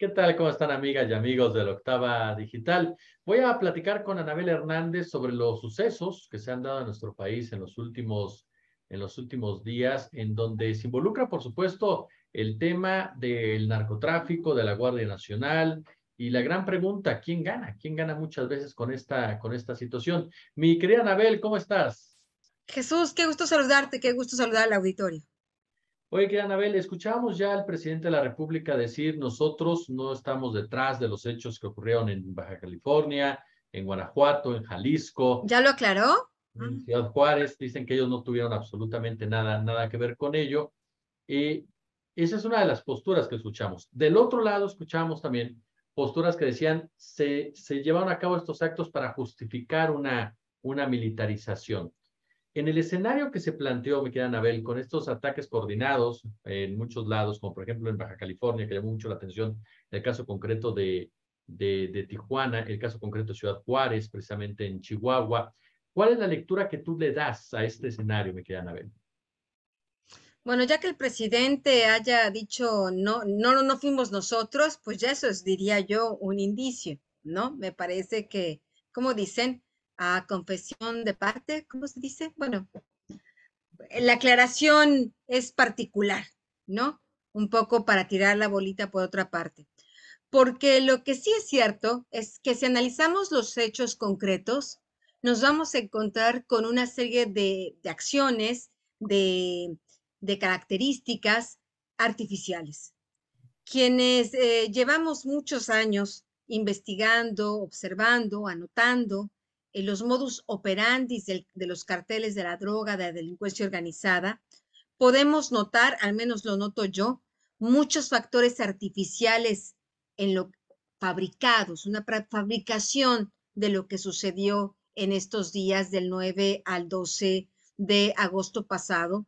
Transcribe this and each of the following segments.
¿Qué tal? ¿Cómo están amigas y amigos de la Octava Digital? Voy a platicar con Anabel Hernández sobre los sucesos que se han dado en nuestro país en los últimos, en los últimos días, en donde se involucra, por supuesto, el tema del narcotráfico, de la Guardia Nacional y la gran pregunta, ¿quién gana? ¿Quién gana muchas veces con esta, con esta situación? Mi querida Anabel, ¿cómo estás? Jesús, qué gusto saludarte, qué gusto saludar al auditorio. Oye, querida Anabel, escuchábamos ya al presidente de la República decir, nosotros no estamos detrás de los hechos que ocurrieron en Baja California, en Guanajuato, en Jalisco. ¿Ya lo aclaró? En Ciudad Juárez, dicen que ellos no tuvieron absolutamente nada, nada que ver con ello. Y esa es una de las posturas que escuchamos. Del otro lado, escuchamos también posturas que decían, se, se llevaron a cabo estos actos para justificar una, una militarización. En el escenario que se planteó, me queda Anabel, con estos ataques coordinados en muchos lados, como por ejemplo en Baja California, que llamó mucho la atención el caso concreto de, Tijuana, el caso concreto de Ciudad Juárez, precisamente en Chihuahua. ¿Cuál es la lectura que tú le das a este escenario, me queda Anabel? Bueno, ya que el presidente haya dicho no, no, no fuimos nosotros, pues ya eso es, diría yo, un indicio, ¿no? Me parece que, como dicen, a confesión de parte, ¿cómo se dice? Bueno, la aclaración es particular, ¿no? Un poco para tirar la bolita por otra parte. Porque lo que sí es cierto es que si analizamos los hechos concretos, nos vamos a encontrar con una serie de, acciones, de, de, características artificiales. Quienes eh, llevamos muchos años investigando, observando, anotando, en los modus operandi de los carteles de la droga, de la delincuencia organizada, podemos notar, al menos lo noto yo, muchos factores artificiales en lo fabricados, una fabricación de lo que sucedió en estos días del 9 al 12 de agosto pasado.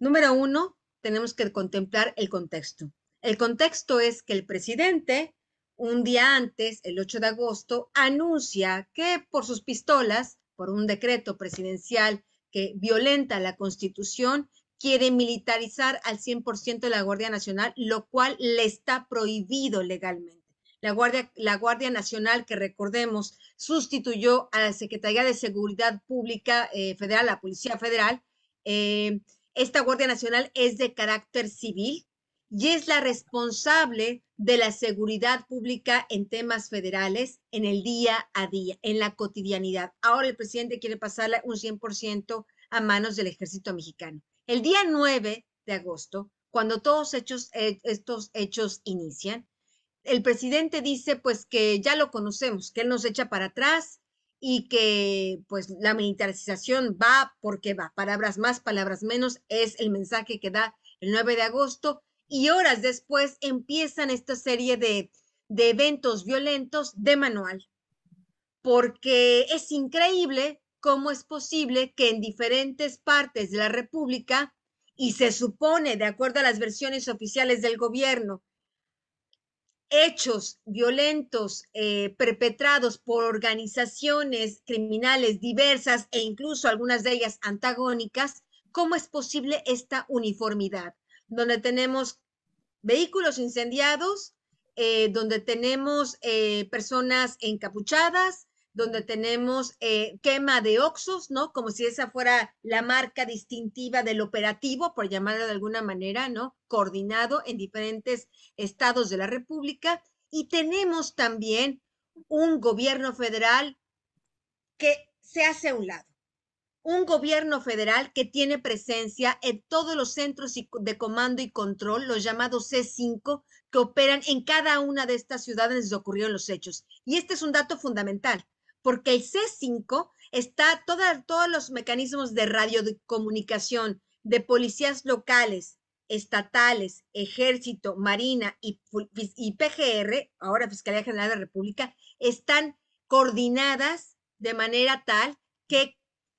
Número uno, tenemos que contemplar el contexto. El contexto es que el presidente un día antes, el 8 de agosto, anuncia que por sus pistolas, por un decreto presidencial que violenta la Constitución, quiere militarizar al 100% la Guardia Nacional, lo cual le está prohibido legalmente. La Guardia, la Guardia Nacional, que recordemos, sustituyó a la Secretaría de Seguridad Pública eh, Federal, la Policía Federal. Eh, esta Guardia Nacional es de carácter civil, y es la responsable de la seguridad pública en temas federales en el día a día, en la cotidianidad. Ahora el presidente quiere pasarla un 100% a manos del ejército mexicano. El día 9 de agosto, cuando todos eh, estos hechos inician, el presidente dice pues que ya lo conocemos, que él nos echa para atrás y que pues la militarización va porque va, palabras más, palabras menos, es el mensaje que da el 9 de agosto y horas después empiezan esta serie de, eventos violentos de manual, porque es increíble cómo es posible que en diferentes partes de la República, y se supone, de acuerdo a las versiones oficiales del gobierno, hechos violentos eh, perpetrados por organizaciones criminales diversas e incluso algunas de ellas antagónicas, ¿cómo es posible esta uniformidad? Donde tenemos vehículos incendiados, eh, donde tenemos eh, personas encapuchadas, donde tenemos eh, quema de oxos, ¿no? Como si esa fuera la marca distintiva del operativo, por llamarlo de alguna manera, ¿no? Coordinado en diferentes estados de la República. Y tenemos también un gobierno federal que se hace a un lado un gobierno federal que tiene presencia en todos los centros de comando y control, los llamados C5, que operan en cada una de estas ciudades donde ocurrieron los hechos. Y este es un dato fundamental, porque el C5 está todos los mecanismos de radiocomunicación de policías locales, estatales, ejército, marina y, y PGR, ahora Fiscalía General de la República, están coordinadas de manera tal que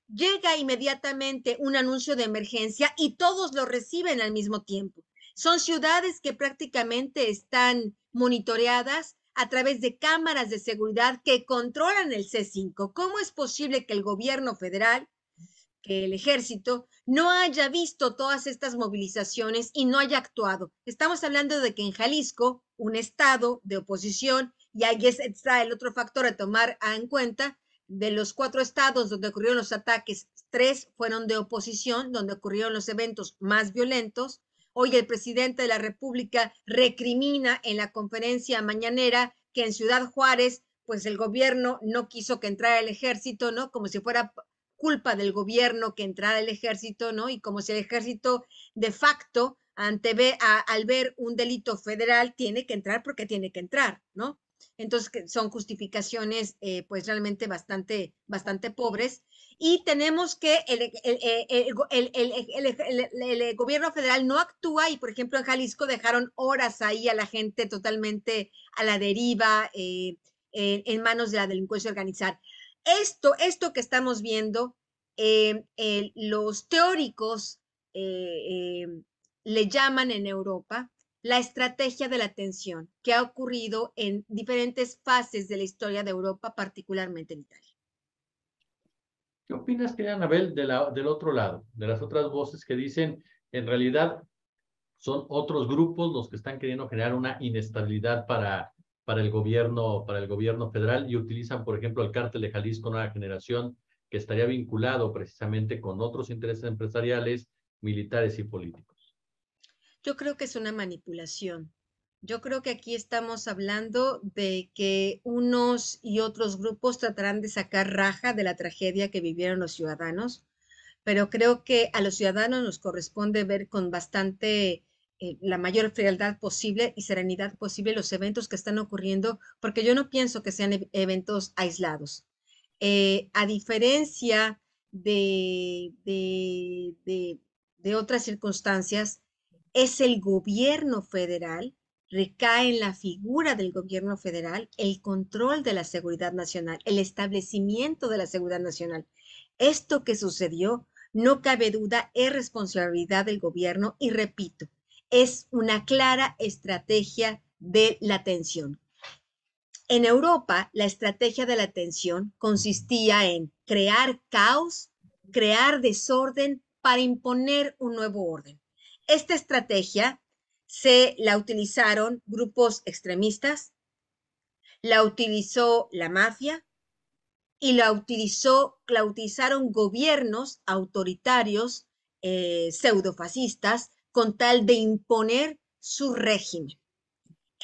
llega inmediatamente un anuncio de emergencia y todos lo reciben al mismo tiempo. Son ciudades que prácticamente están monitoreadas a través de cámaras de seguridad que controlan el C5. ¿Cómo es posible que el gobierno federal, que el ejército no haya visto todas estas movilizaciones y no haya actuado. Estamos hablando de que en Jalisco, un estado de oposición, y ahí está el otro factor a tomar en cuenta, de los cuatro estados donde ocurrieron los ataques, tres fueron de oposición, donde ocurrieron los eventos más violentos. Hoy el presidente de la República recrimina en la conferencia mañanera que en Ciudad Juárez, pues el gobierno no quiso que entrara el ejército, ¿no? Como si fuera culpa del gobierno que entrara el ejército, ¿no? Y como si el ejército de facto, ante al ver un delito federal, tiene que entrar porque tiene que entrar, ¿no? Entonces, son justificaciones, eh, pues realmente bastante, bastante pobres. Y tenemos que el, el, gobierno federal no actúa y, por ejemplo, en Jalisco dejaron horas ahí a la gente totalmente a la deriva, eh, en manos de la delincuencia organizada. Esto, esto que estamos viendo, eh, los teóricos le llaman en Europa la estrategia de la atención que ha ocurrido en diferentes fases de la historia de Europa, particularmente en Italia. ¿Qué opinas, querida Anabel, de del otro lado, de las otras voces que dicen, en realidad son otros grupos los que están queriendo generar una inestabilidad para, para, el, gobierno, para el gobierno federal y utilizan, por ejemplo, el cártel de Jalisco Nueva Generación, que estaría vinculado precisamente con otros intereses empresariales, militares y políticos? Yo creo que es una manipulación. Yo creo que aquí estamos hablando de que unos y otros grupos tratarán de sacar raja de la tragedia que vivieron los ciudadanos, pero creo que a los ciudadanos nos corresponde ver con bastante eh, la mayor frialdad posible y serenidad posible los eventos que están ocurriendo, porque yo no pienso que sean e-, eventos aislados. Eh, a diferencia de, de, de otras circunstancias, es el gobierno federal, recae en la figura del gobierno federal el control de la seguridad nacional, el establecimiento de la seguridad nacional. Esto que sucedió, no cabe duda, es responsabilidad del gobierno y repito, es una clara estrategia de la tensión. En Europa, la estrategia de la tensión consistía en crear caos, crear desorden para imponer un nuevo orden. Esta estrategia se la utilizaron grupos extremistas, la utilizó la mafia y la utilizó, la utilizaron gobiernos autoritarios, eh, pseudofascistas, con tal de imponer su régimen.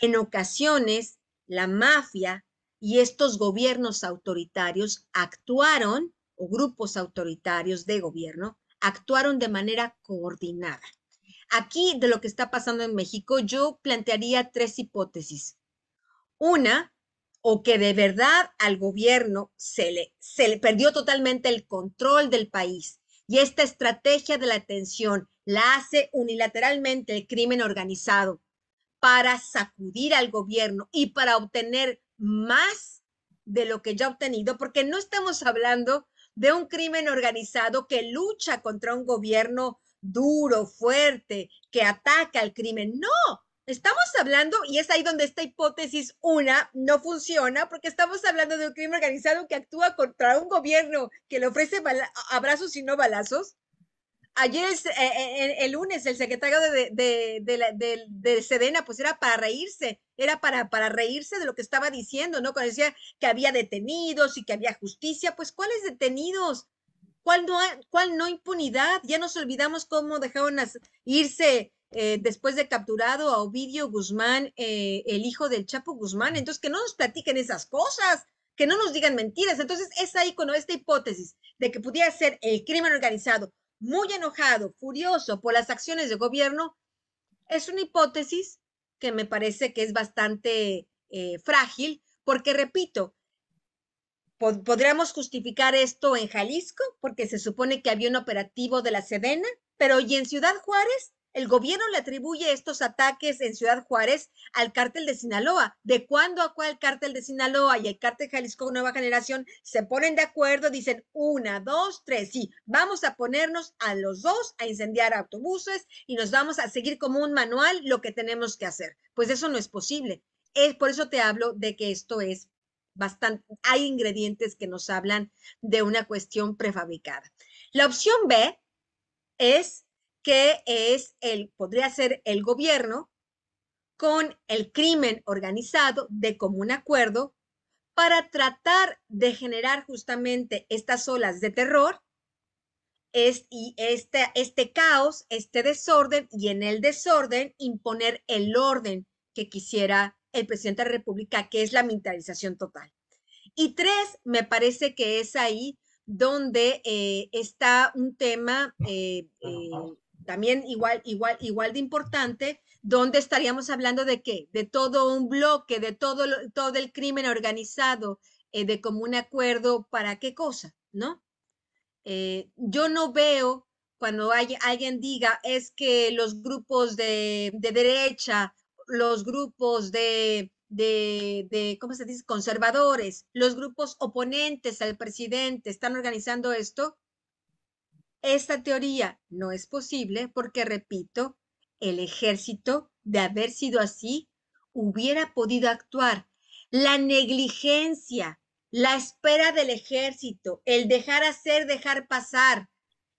En ocasiones, la mafia y estos gobiernos autoritarios actuaron, o grupos autoritarios de gobierno, actuaron de manera coordinada. Aquí de lo que está pasando en México, yo plantearía tres hipótesis. Una, o que de verdad al gobierno se le, se le perdió totalmente el control del país y esta estrategia de la atención la hace unilateralmente el crimen organizado para sacudir al gobierno y para obtener más de lo que ya ha obtenido, porque no estamos hablando de un crimen organizado que lucha contra un gobierno duro, fuerte, que ataca al crimen. No, estamos hablando, y es ahí donde esta hipótesis una no funciona, porque estamos hablando de un crimen organizado que actúa contra un gobierno que le ofrece abrazos y no balazos. Ayer, eh, eh, el, lunes, el secretario de, de, de, Sedena, pues era para reírse, era para, para reírse de lo que estaba diciendo, ¿no? Cuando decía que había detenidos y que había justicia, pues ¿cuáles detenidos? ¿Cuál no, impunidad? Ya nos olvidamos cómo dejaron irse eh, después de capturado a Ovidio Guzmán, eh, el hijo del Chapo Guzmán. Entonces, que no nos platiquen esas cosas, que no nos digan mentiras. Entonces, es ahí esta hipótesis de que pudiera ser el crimen organizado muy enojado, furioso por las acciones del gobierno, es una hipótesis que me parece que es bastante eh, frágil, porque repito, podríamos justificar esto en Jalisco, porque se supone que había un operativo de la Sedena, pero y en Ciudad Juárez, el gobierno le atribuye estos ataques en Ciudad Juárez al cártel de Sinaloa. ¿De cuándo a cuál cártel de Sinaloa y el cártel Jalisco Nueva Generación se ponen de acuerdo? Dicen una, dos, tres, sí, vamos a ponernos a los dos a incendiar autobuses y nos vamos a seguir como un manual lo que tenemos que hacer. Pues eso no es posible. Es, por eso te hablo de que esto es hay ingredientes que nos hablan de una cuestión prefabricada. La opción B es que es el, podría ser el gobierno con el crimen organizado de común acuerdo para tratar de generar justamente estas olas de terror es, y este, este caos, este desorden y en el desorden imponer el orden que quisiera el presidente de la República, que es la militarización total. Y tres, me parece que es ahí donde eh, está un tema eh, eh, también igual, igual, igual de importante, donde estaríamos hablando de qué? De todo un bloque, de todo, todo el crimen organizado, de común acuerdo, ¿para qué cosa? ¿No? yo no veo cuando alguien diga es que los grupos de, de derecha, los grupos de, de, de, ¿cómo se dice?, conservadores, los grupos oponentes al presidente están organizando esto, esta teoría no es posible porque, repito, el ejército, de haber sido así, hubiera podido actuar. La negligencia, la espera del ejército, el dejar hacer, dejar pasar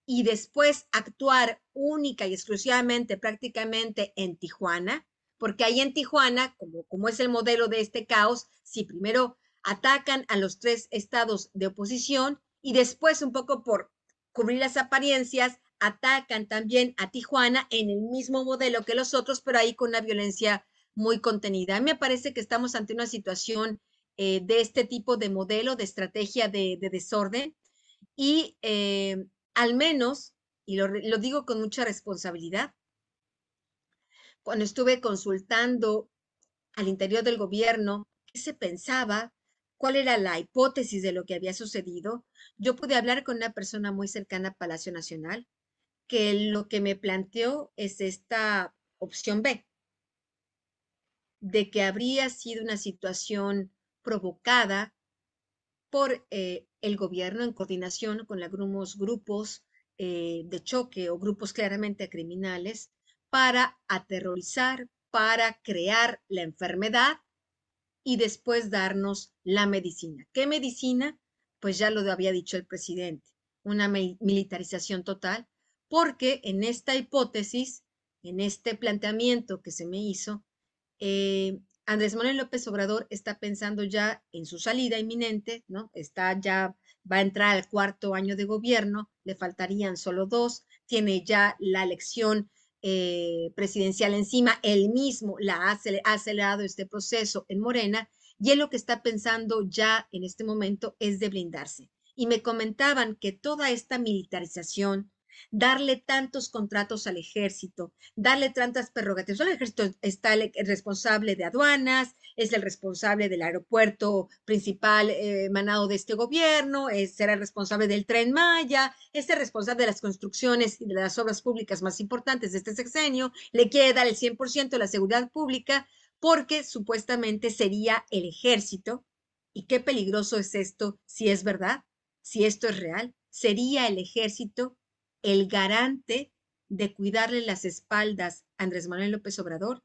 y después actuar única y exclusivamente prácticamente en Tijuana, porque ahí en Tijuana, como, es el modelo de este caos, si primero atacan a los tres estados de oposición y después un poco por cubrir las apariencias, atacan también a Tijuana en el mismo modelo que los otros, pero ahí con una violencia muy contenida. A mí me parece que estamos ante una situación eh, de este tipo de modelo, de estrategia de, desorden y eh, al menos, y lo digo con mucha responsabilidad, cuando estuve consultando al interior del gobierno qué se pensaba, cuál era la hipótesis de lo que había sucedido, yo pude hablar con una persona muy cercana a Palacio Nacional, que lo que me planteó es esta opción B, de que habría sido una situación provocada por eh, el gobierno en coordinación con algunos grupos eh, de choque o grupos claramente criminales para aterrorizar, para crear la enfermedad y después darnos la medicina. ¿Qué medicina? Pues ya lo había dicho el presidente, una militarización total, porque en esta hipótesis, en este planteamiento que se me hizo, eh, Andrés Manuel López Obrador está pensando ya en su salida inminente, ¿no? Está ya, va a entrar al cuarto año de gobierno, le faltarían solo dos, tiene ya la elección eh, presidencial encima, él mismo la ha, ha acelerado este proceso en Morena y él lo que está pensando ya en este momento es de blindarse. Y me comentaban que toda esta militarización, darle tantos contratos al ejército, darle tantas prerrogativas. El ejército está el responsable de aduanas, es el responsable del aeropuerto principal eh, emanado de este gobierno, es, será el responsable del tren Maya, es el responsable de las construcciones y de las obras públicas más importantes de este sexenio, le quiere dar el 100% de la seguridad pública porque supuestamente sería el ejército. ¿Y qué peligroso es esto si es verdad? Si esto es real, sería el ejército el garante de cuidarle las espaldas a Andrés Manuel López Obrador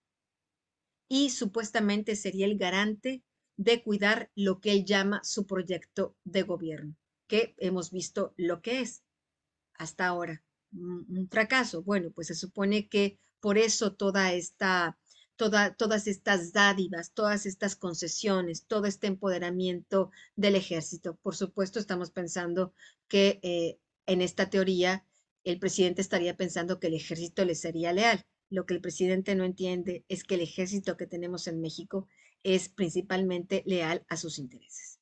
y supuestamente sería el garante de cuidar lo que él llama su proyecto de gobierno, que hemos visto lo que es hasta ahora, un, fracaso. Bueno, pues se supone que por eso toda esta, toda, todas estas dádivas, todas estas concesiones, todo este empoderamiento del ejército. Por supuesto, estamos pensando que eh, en esta teoría el presidente estaría pensando que el ejército le sería leal. Lo que el presidente no entiende es que el ejército que tenemos en México es principalmente leal a sus intereses.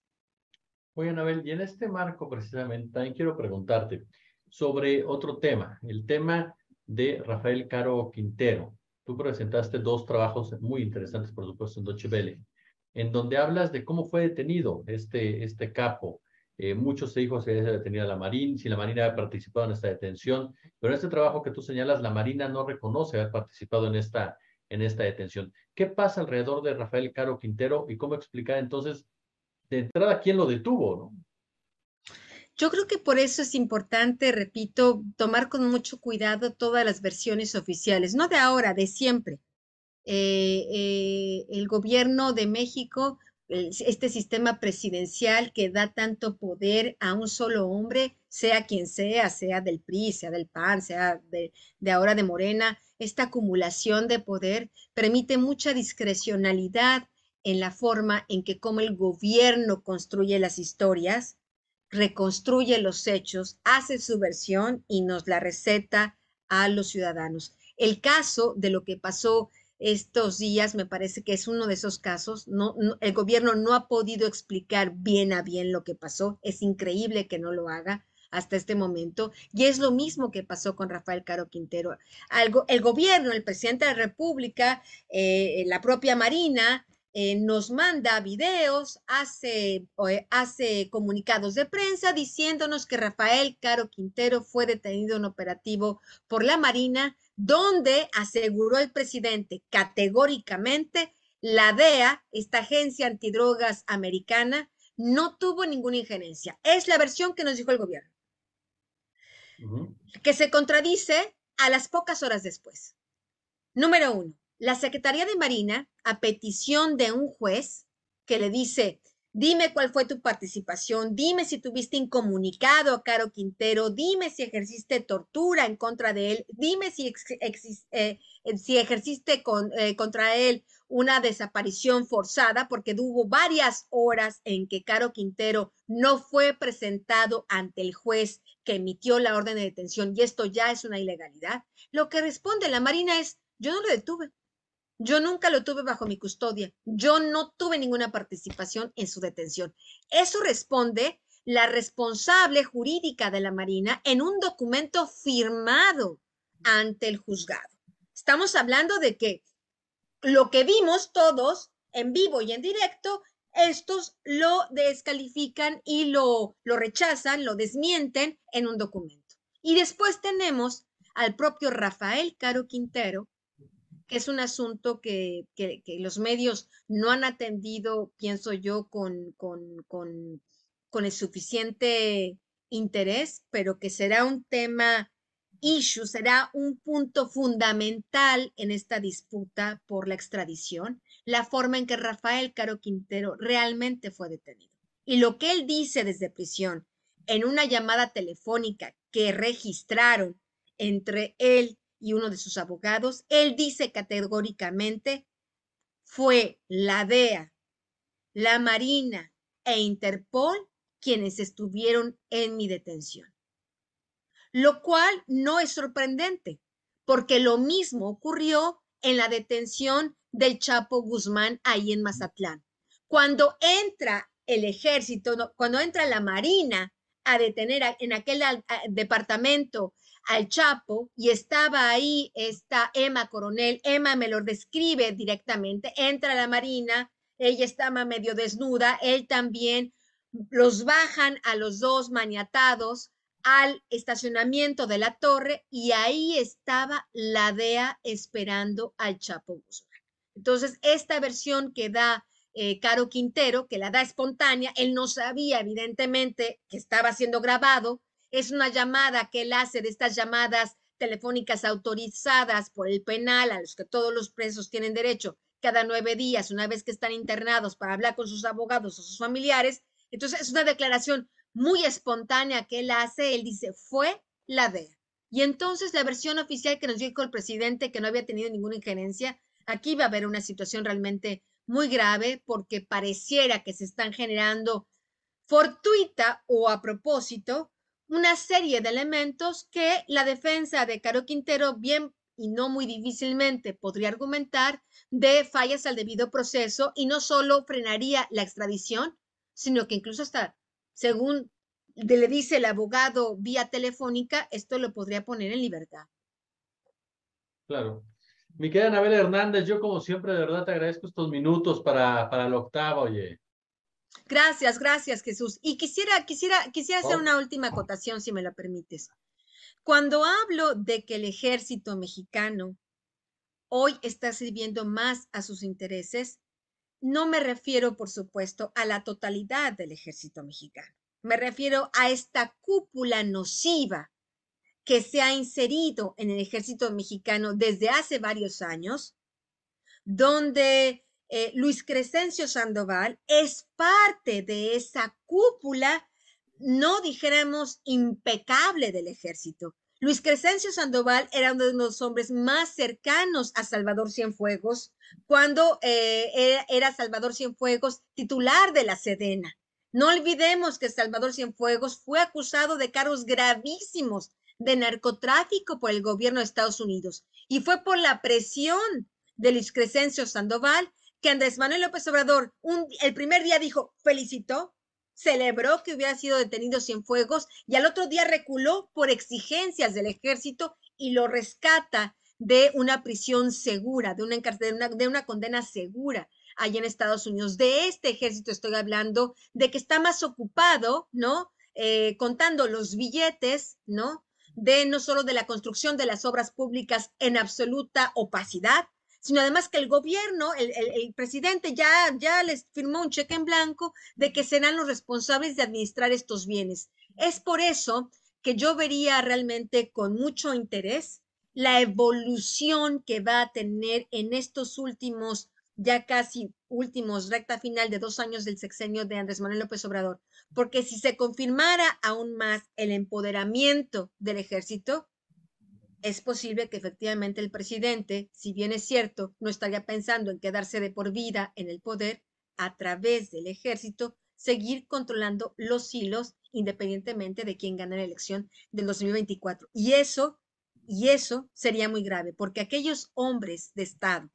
Oye, Anabel, y en este marco precisamente también quiero preguntarte sobre otro tema, el tema de Rafael Caro Quintero. Tú presentaste dos trabajos muy interesantes, por supuesto, en Deutsche Welle, en donde hablas de cómo fue detenido este, este capo, eh, muchos se dijo si había detenida la Marina, si la Marina había participado en esta detención, pero en este trabajo que tú señalas, la Marina no reconoce haber participado en esta, en esta detención. ¿Qué pasa alrededor de Rafael Caro Quintero y cómo explicar entonces de entrada quién lo detuvo? ¿no? Yo creo que por eso es importante, repito, tomar con mucho cuidado todas las versiones oficiales, no de ahora, de siempre. Eh, eh, el gobierno de México este sistema presidencial que da tanto poder a un solo hombre, sea quien sea, sea del PRI, sea del PAN, sea de, ahora de Morena, esta acumulación de poder permite mucha discrecionalidad en la forma en que como el gobierno construye las historias, reconstruye los hechos, hace su versión y nos la receta a los ciudadanos. El caso de lo que pasó estos días, me parece que es uno de esos casos. No, el gobierno no ha podido explicar bien a bien lo que pasó. Es increíble que no lo haga hasta este momento. Y es lo mismo que pasó con Rafael Caro Quintero. Algo, el gobierno, el presidente de la República, eh, la propia Marina, eh, nos manda videos, hace, hace comunicados de prensa diciéndonos que Rafael Caro Quintero fue detenido en operativo por la Marina donde aseguró el presidente categóricamente la DEA, esta agencia antidrogas americana, no tuvo ninguna injerencia. Es la versión que nos dijo el gobierno, que se contradice a las pocas horas después. Número uno, la Secretaría de Marina, a petición de un juez que le dice, Dime cuál fue tu participación, dime si tuviste incomunicado a Caro Quintero, dime si ejerciste tortura en contra de él, dime si, eh, si ejerciste eh, contra él una desaparición forzada, porque hubo varias horas en que Caro Quintero no fue presentado ante el juez que emitió la orden de detención y esto ya es una ilegalidad. Lo que responde la Marina es, yo no lo detuve, yo nunca lo tuve bajo mi custodia. Yo no tuve ninguna participación en su detención. Eso responde la responsable jurídica de la Marina en un documento firmado ante el juzgado. Estamos hablando de que lo que vimos todos en vivo y en directo, estos lo descalifican y lo, lo rechazan, lo desmienten en un documento. Y después tenemos al propio Rafael Caro Quintero, que es un asunto que, los medios no han atendido, pienso yo, con, con, el suficiente interés, pero que será un tema issue, será un punto fundamental en esta disputa por la extradición, la forma en que Rafael Caro Quintero realmente fue detenido. Y lo que él dice desde prisión en una llamada telefónica que registraron entre él y uno de sus abogados, él dice categóricamente, fue la DEA, la Marina e Interpol quienes estuvieron en mi detención. Lo cual no es sorprendente, porque lo mismo ocurrió en la detención del Chapo Guzmán ahí en Mazatlán. Cuando entra el ejército, cuando entra la Marina a detener en aquel departamento al Chapo y estaba ahí esta Emma Coronel. Emma me lo describe directamente. Entra a la Marina, ella estaba medio desnuda, él también. Los bajan a los dos maniatados al estacionamiento de la torre y ahí estaba la DEA esperando al Chapo Guzmán. Entonces, esta versión que da eh, Caro Quintero, que la da espontánea, él no sabía evidentemente que estaba siendo grabado, es una llamada que él hace de estas llamadas telefónicas autorizadas por el penal a los que todos los presos tienen derecho cada nueve días, una vez que están internados para hablar con sus abogados o sus familiares. Entonces es una declaración muy espontánea que él hace. Él dice, fue la DEA. Y entonces la versión oficial que nos dijo el presidente que no había tenido ninguna injerencia, aquí va a haber una situación realmente muy grave porque pareciera que se están generando fortuita o a propósito una serie de elementos que la defensa de Caro Quintero bien y no muy difícilmente podría argumentar de fallas al debido proceso y no solo frenaría la extradición, sino que incluso hasta, según le dice el abogado vía telefónica, esto lo podría poner en libertad. Claro. Mi querida Anabel Hernández, yo como siempre de verdad te agradezco estos minutos para, para octavo, oye. Gracias, gracias, Jesús. Y quisiera, quisiera, quisiera hacer oh. una última acotación, si me lo permites. Cuando hablo de que el ejército mexicano hoy está sirviendo más a sus intereses, no me refiero, por supuesto, a la totalidad del ejército mexicano. Me refiero a esta cúpula nociva que se ha inserido en el ejército mexicano desde hace varios años, donde eh, Luis Crescencio Sandoval es parte de esa cúpula, no dijéramos impecable del ejército. Luis Crescencio Sandoval era uno de los hombres más cercanos a Salvador Cienfuegos cuando eh, era Salvador Cienfuegos titular de la Sedena. No olvidemos que Salvador Cienfuegos fue acusado de cargos gravísimos de narcotráfico por el gobierno de Estados Unidos y fue por la presión de Luis Crescencio Sandoval que Andrés Manuel López Obrador el primer día dijo, felicitó, celebró que hubiera sido detenido Cienfuegos y al otro día reculó por exigencias del ejército y lo rescata de una prisión segura, de una, de una, de una condena segura allá en Estados Unidos. De este ejército estoy hablando, de que está más ocupado, ¿no? Eh, contando los billetes, ¿no? De no solo de la construcción de las obras públicas en absoluta opacidad, sino además que el gobierno, el, el, presidente ya, ya les firmó un cheque en blanco de que serán los responsables de administrar estos bienes. Es por eso que yo vería realmente con mucho interés la evolución que va a tener en estos últimos ya casi últimos, recta final de dos años del sexenio de Andrés Manuel López Obrador, porque si se confirmara aún más el empoderamiento del ejército, es posible que efectivamente el presidente, si bien es cierto, no estaría pensando en quedarse de por vida en el poder, a través del ejército, seguir controlando los hilos independientemente de quién gane la elección del 2024. Y eso, y eso sería muy grave, porque aquellos hombres de Estado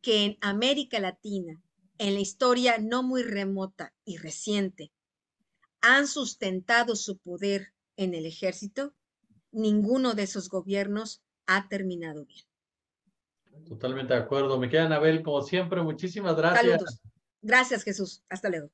que en América Latina, en la historia no muy remota y reciente, han sustentado su poder en el ejército, ninguno de esos gobiernos ha terminado bien. Totalmente de acuerdo. Me queda Anabel, como siempre, muchísimas gracias. Saludos. Gracias, Jesús. Hasta luego.